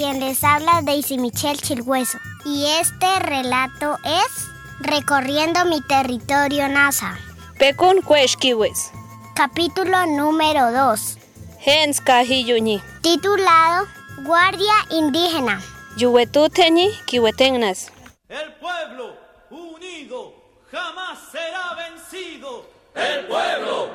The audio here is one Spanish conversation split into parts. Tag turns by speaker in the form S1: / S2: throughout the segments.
S1: quien les habla Daisy Michelle Chilhueso. Y este relato es Recorriendo mi territorio NASA.
S2: Pekun Cueshkiwes.
S1: Capítulo número 2.
S2: Hens Kahiyuñi.
S1: Titulado Guardia Indígena.
S2: Yuwetuteñi Kiwetengnas.
S3: El pueblo unido jamás será vencido.
S4: El pueblo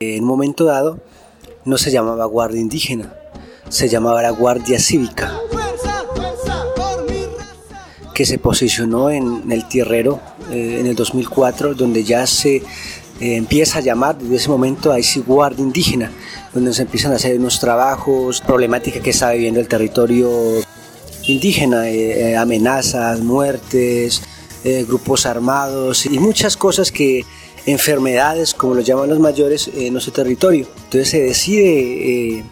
S5: En un momento dado no se llamaba Guardia Indígena, se llamaba la Guardia Cívica, que se posicionó en el tierrero eh, en el 2004, donde ya se eh, empieza a llamar desde ese momento a ese Guardia Indígena, donde se empiezan a hacer unos trabajos, problemática que está viviendo el territorio indígena, eh, amenazas, muertes, grupos armados y muchas cosas que enfermedades, como lo llaman los mayores, en nuestro territorio. Entonces se decide eh,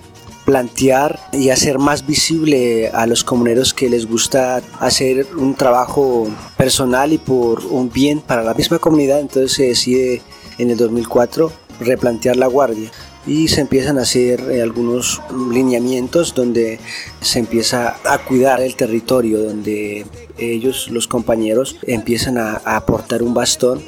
S5: plantear y hacer más visible a los comuneros que les gusta hacer un trabajo personal y por un bien para la misma comunidad. Entonces se decide en el 2004 replantear la guardia y se empiezan a hacer eh, algunos lineamientos donde se empieza a cuidar el territorio, donde ellos, los compañeros, empiezan a aportar un bastón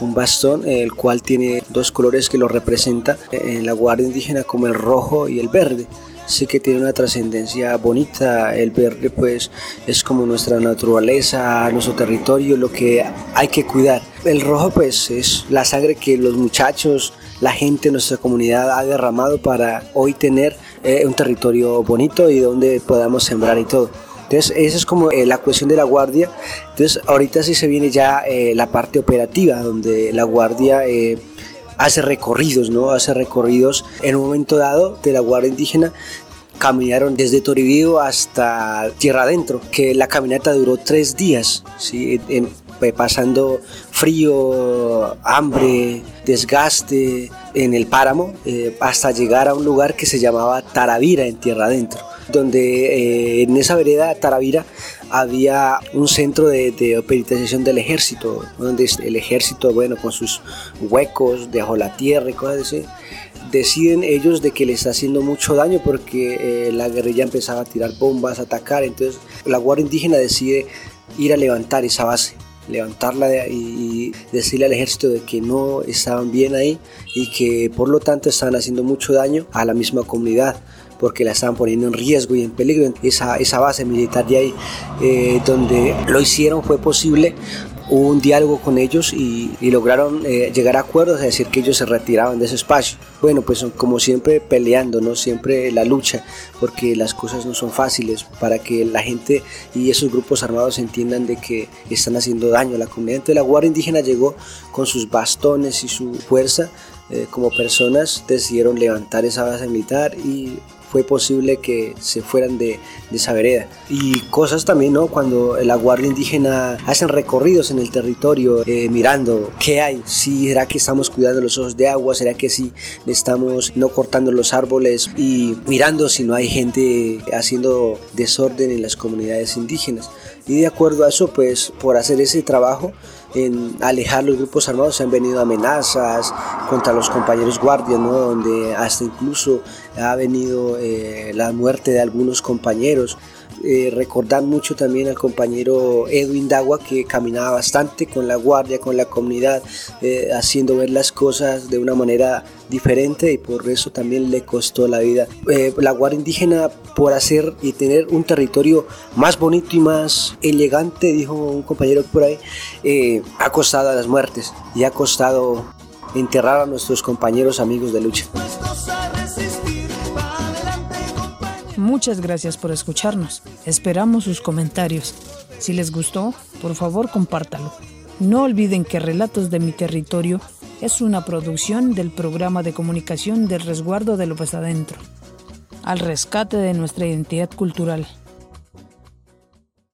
S5: un bastón el cual tiene dos colores que lo representa en la guardia indígena como el rojo y el verde. Sí que tiene una trascendencia bonita el verde pues es como nuestra naturaleza nuestro territorio lo que hay que cuidar. El rojo pues es la sangre que los muchachos la gente nuestra comunidad ha derramado para hoy tener eh, un territorio bonito y donde podamos sembrar y todo entonces, esa es como eh, la cuestión de la guardia. Entonces, ahorita sí se viene ya eh, la parte operativa, donde la guardia eh, hace recorridos, ¿no? Hace recorridos en un momento dado de la guardia indígena. Caminaron desde Toribío hasta Tierra Adentro, que la caminata duró tres días, ¿sí? En- en- pasando frío, hambre, desgaste en el páramo, eh, hasta llegar a un lugar que se llamaba Taravira en Tierra Adentro donde eh, en esa vereda Taravira había un centro de, de del ejército, donde el ejército, bueno, con sus huecos debajo la tierra y cosas así, deciden ellos de que le está haciendo mucho daño porque eh, la guerrilla empezaba a tirar bombas, a atacar, entonces la Guardia Indígena decide ir a levantar esa base levantarla y decirle al ejército de que no estaban bien ahí y que por lo tanto estaban haciendo mucho daño a la misma comunidad porque la estaban poniendo en riesgo y en peligro. Esa, esa base militar de ahí, eh, donde lo hicieron fue posible, hubo un diálogo con ellos y, y lograron eh, llegar a acuerdos, es decir, que ellos se retiraban de ese espacio. Bueno, pues como siempre peleando, ¿no? Siempre la lucha, porque las cosas no son fáciles para que la gente y esos grupos armados entiendan de que están haciendo daño a la comunidad. Entonces la Guardia Indígena llegó con sus bastones y su fuerza eh, como personas, decidieron levantar esa base militar y fue posible que se fueran de, de esa vereda. Y cosas también, ¿no? Cuando la Guardia Indígena hacen recorridos en el territorio eh, mirando qué hay, si será que estamos cuidando los ojos de agua, será que si estamos no cortando los árboles y mirando si no hay gente haciendo desorden en las comunidades indígenas. Y de acuerdo a eso, pues por hacer ese trabajo, en alejar los grupos armados han venido amenazas contra los compañeros guardias, ¿no? donde hasta incluso ha venido eh, la muerte de algunos compañeros. Eh, recordar mucho también al compañero Edwin Dagua que caminaba bastante con la guardia, con la comunidad, eh, haciendo ver las cosas de una manera diferente y por eso también le costó la vida. Eh, la guardia indígena por hacer y tener un territorio más bonito y más elegante, dijo un compañero por ahí, eh, ha costado las muertes y ha costado enterrar a nuestros compañeros amigos de lucha.
S6: Muchas gracias por escucharnos. Esperamos sus comentarios. Si les gustó, por favor compártalo. No olviden que Relatos de mi Territorio es una producción del programa de comunicación del resguardo de López Adentro, al rescate de nuestra identidad cultural.